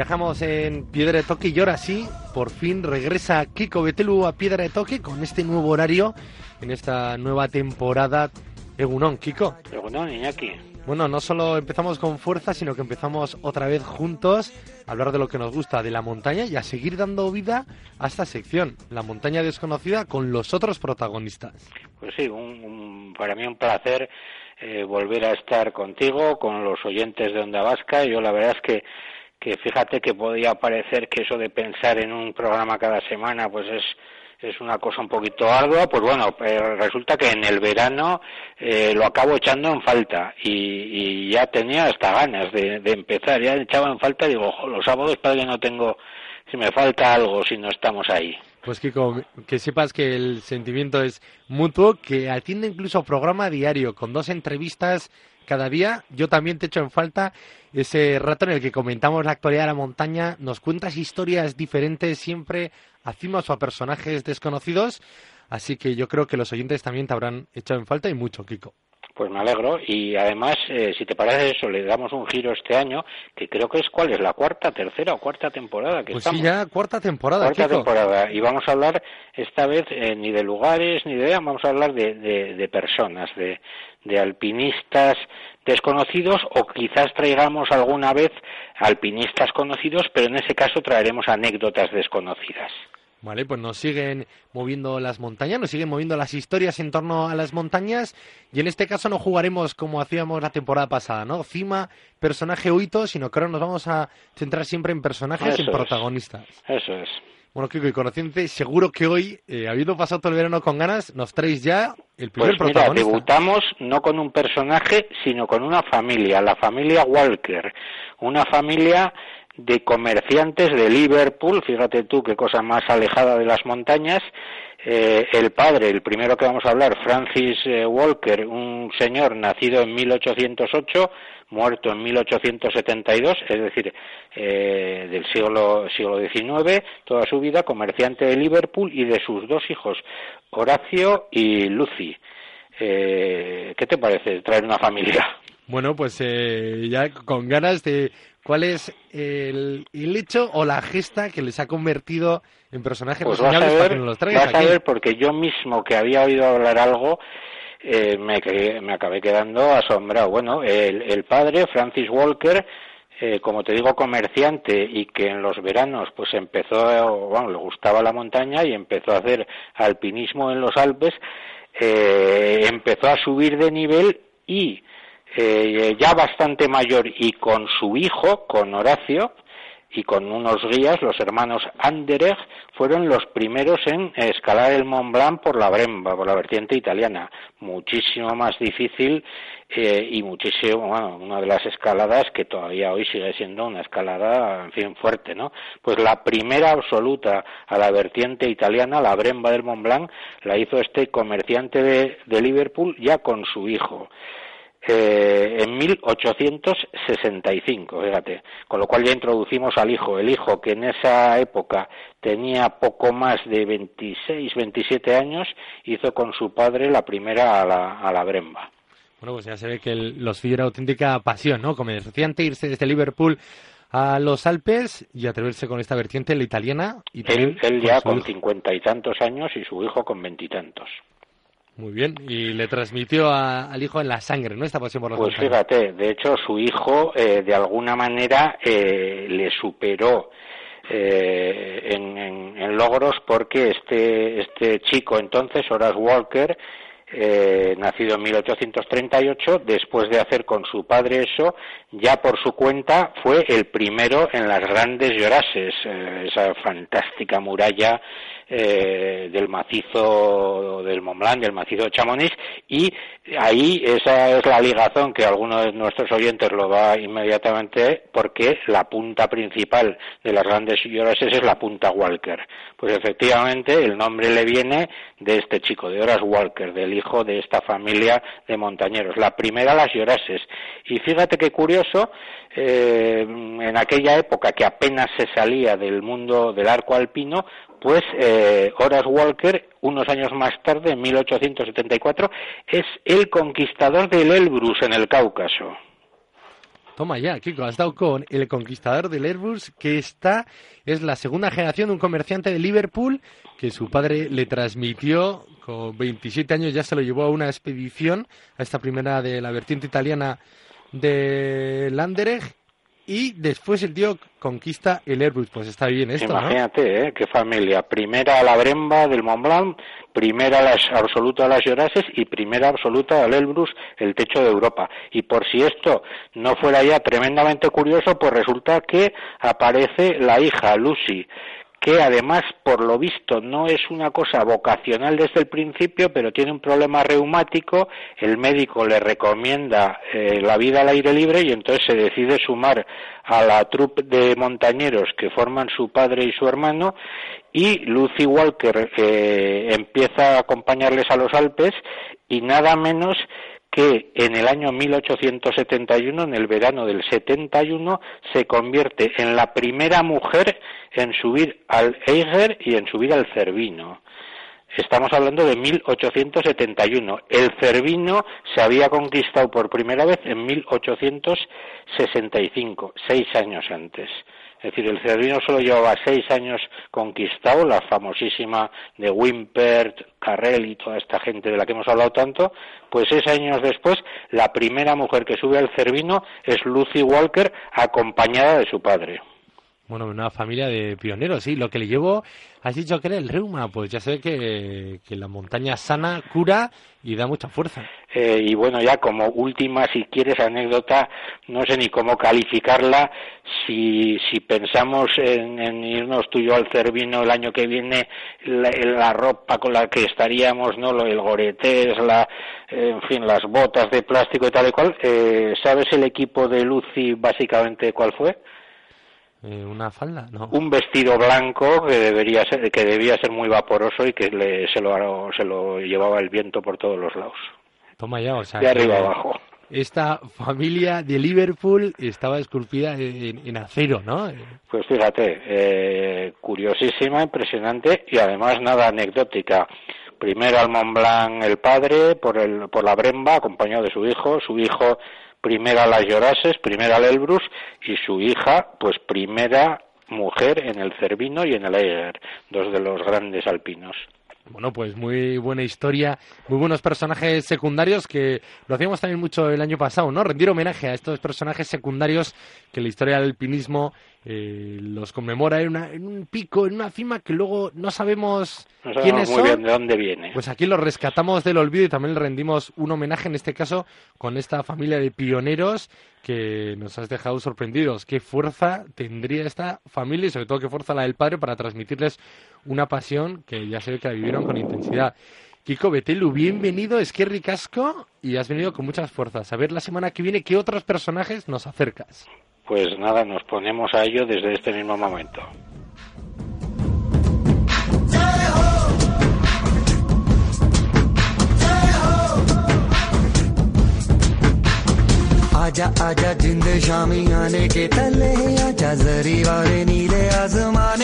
Viajamos en Piedra de Toque y ahora sí, por fin regresa Kiko Betelu a Piedra de Toque con este nuevo horario en esta nueva temporada. Egunon, Kiko. Egunon, Iñaki. Bueno, no solo empezamos con fuerza, sino que empezamos otra vez juntos a hablar de lo que nos gusta de la montaña y a seguir dando vida a esta sección, la montaña desconocida, con los otros protagonistas. Pues sí, un, para mí un placer eh, volver a estar contigo, con los oyentes de Onda Vasca. Yo la verdad es que que fíjate que podía parecer que eso de pensar en un programa cada semana pues es es una cosa un poquito ardua, pues bueno, resulta que en el verano eh, lo acabo echando en falta y, y ya tenía hasta ganas de, de, empezar, ya echaba en falta, digo, los sábados para que no tengo, si me falta algo, si no estamos ahí. Pues Kiko, que sepas que el sentimiento es mutuo, que atiende incluso programa diario, con dos entrevistas cada día. Yo también te echo en falta ese rato en el que comentamos la actualidad de la montaña, nos cuentas historias diferentes siempre, hacemos a personajes desconocidos, así que yo creo que los oyentes también te habrán echado en falta y mucho, Kiko. Pues me alegro y además, eh, si te parece eso, le damos un giro este año, que creo que es cuál es la cuarta, tercera o cuarta temporada que pues estamos. sí, ya cuarta temporada. Cuarta temporada y vamos a hablar esta vez eh, ni de lugares ni de, vamos a hablar de, de, de personas, de, de alpinistas desconocidos o quizás traigamos alguna vez alpinistas conocidos, pero en ese caso traeremos anécdotas desconocidas. Vale, pues nos siguen moviendo las montañas, nos siguen moviendo las historias en torno a las montañas y en este caso no jugaremos como hacíamos la temporada pasada, ¿no? Cima, personaje o hito, sino que ahora nos vamos a centrar siempre en personajes y en protagonistas. Eso es. Bueno, Kiko, y conociente, seguro que hoy, eh, habiendo pasado todo el verano con ganas, nos traéis ya el primer pues protagonista. Debutamos no con un personaje, sino con una familia, la familia Walker. Una familia de comerciantes de Liverpool, fíjate tú qué cosa más alejada de las montañas, eh, el padre, el primero que vamos a hablar, Francis eh, Walker, un señor nacido en 1808, muerto en 1872, es decir, eh, del siglo, siglo XIX, toda su vida, comerciante de Liverpool y de sus dos hijos, Horacio y Lucy. Eh, ¿Qué te parece traer una familia? Bueno, pues eh, ya con ganas de cuál es el, el, hecho o la gesta que les ha convertido en personajes pues vas a ver, para que nos los traigas vas aquí. a ver porque yo mismo que había oído hablar algo eh, me, me acabé quedando asombrado. Bueno, el, el padre, Francis Walker, eh, como te digo, comerciante y que en los veranos pues empezó, bueno, le gustaba la montaña y empezó a hacer alpinismo en los Alpes, eh, empezó a subir de nivel y eh, ya bastante mayor y con su hijo, con Horacio, y con unos guías, los hermanos Anderegg, fueron los primeros en escalar el Mont Blanc por la Bremba, por la vertiente italiana. Muchísimo más difícil eh, y muchísimo, bueno, una de las escaladas que todavía hoy sigue siendo una escalada, en fin, fuerte, ¿no? Pues la primera absoluta a la vertiente italiana, la Bremba del Mont Blanc, la hizo este comerciante de, de Liverpool ya con su hijo eh, en 1865, fíjate, con lo cual ya introducimos al hijo, el hijo que en esa época tenía poco más de 26, 27 años, hizo con su padre la primera a la, a la Bremba. Bueno, pues ya se ve que el, los era auténtica pasión, ¿no? Como decían, irse desde Liverpool a los Alpes y atreverse con esta vertiente, la italiana. Y él, él ya con cincuenta y tantos años y su hijo con veintitantos. Muy bien, y le transmitió a, al hijo en la sangre, ¿no? Esta pasión por los Pues fíjate, de hecho su hijo eh, de alguna manera eh, le superó eh, en, en, en, logros porque este, este chico entonces, Horace Walker, eh, nacido en 1838, después de hacer con su padre eso, ya por su cuenta fue el primero en las grandes llorases, eh, esa fantástica muralla eh, del macizo del Mont Blanc, del macizo de Chamonix, y ahí esa es la ligazón que alguno de nuestros oyentes lo va inmediatamente porque la punta principal de las grandes llorases es la punta Walker. Pues efectivamente el nombre le viene de este chico, de Horace Walker, del hijo de esta familia de montañeros. La primera las llorases. Y fíjate qué curioso, eh, en aquella época que apenas se salía del mundo del arco alpino, pues eh, Horace Walker, unos años más tarde, en 1874, es el conquistador del Elbrus en el Cáucaso. Toma ya, Kiko, has dado con el conquistador del Elbrus, que está, es la segunda generación de un comerciante de Liverpool, que su padre le transmitió, con 27 años ya se lo llevó a una expedición, a esta primera de la vertiente italiana de Landereg, y después el tío conquista el Airbus. Pues está bien esto, Imagínate, ¿eh? Qué familia. Primera la Bremba del Mont Blanc, primera la absoluta las Llorases y primera absoluta al Elbrus, el techo de Europa. Y por si esto no fuera ya tremendamente curioso, pues resulta que aparece la hija, Lucy, que además, por lo visto, no es una cosa vocacional desde el principio, pero tiene un problema reumático, el médico le recomienda eh, la vida al aire libre y entonces se decide sumar a la troupe de montañeros que forman su padre y su hermano y Lucy Walker eh, empieza a acompañarles a los Alpes y nada menos que en el año 1871, en el verano del 71, se convierte en la primera mujer en subir al Eiger y en subir al Cervino. Estamos hablando de 1871. El Cervino se había conquistado por primera vez en 1865, seis años antes. Es decir, el Cervino solo llevaba seis años conquistado, la famosísima de Wimpert, Carrel y toda esta gente de la que hemos hablado tanto, pues seis años después, la primera mujer que sube al Cervino es Lucy Walker, acompañada de su padre. Bueno, una familia de pioneros, sí. Lo que le llevo, has dicho que era el reuma, pues ya sé que, la montaña sana cura y da mucha fuerza. Eh, y bueno, ya como última, si quieres, anécdota, no sé ni cómo calificarla, si, si pensamos en, irnos tú y yo al Cervino el año que viene, la, ropa con la que estaríamos, ¿no? El goretés, la, en fin, las botas de plástico y tal y cual, eh, ¿sabes el equipo de Lucy básicamente cuál fue? Eh, una falda, ¿no? Un vestido blanco que debería ser, que debía ser muy vaporoso y que se lo se lo llevaba el viento por todos los lados. Toma ya, o sea. De arriba abajo. Esta familia de Liverpool estaba esculpida en, acero, ¿no? Pues fíjate, eh, curiosísima, impresionante y además nada anecdótica. Primero al Mont Blanc el padre por, el, por la Bremba, acompañado de su hijo. Su hijo primera las Llorases, primera al Elbrus y su hija, pues primera mujer en el Cervino y en el Eiger, dos de los grandes alpinos. Bueno, pues muy buena historia, muy buenos personajes secundarios que lo hacíamos también mucho el año pasado, ¿no? Rendir homenaje a estos personajes secundarios que la historia del alpinismo eh, los conmemora en, un pico, en una cima que luego no sabemos, quiénes muy Bien de dónde viene. Pues aquí los rescatamos del olvido y también le rendimos un homenaje en este caso con esta familia de pioneros que nos has dejado sorprendidos. Qué fuerza tendría esta familia y sobre todo qué fuerza la del padre para transmitirles una pasión que ya sé que la vivieron con intensidad. Kiko Betelu, bienvenido, es que ricasco y has venido con muchas fuerzas. A ver la semana que viene qué otros personajes nos acercas pues nada, nos ponemos a ello desde este mismo momento. आजा आजा जिंद शामी आने के तले आजा जरी वाले नीले आजमाने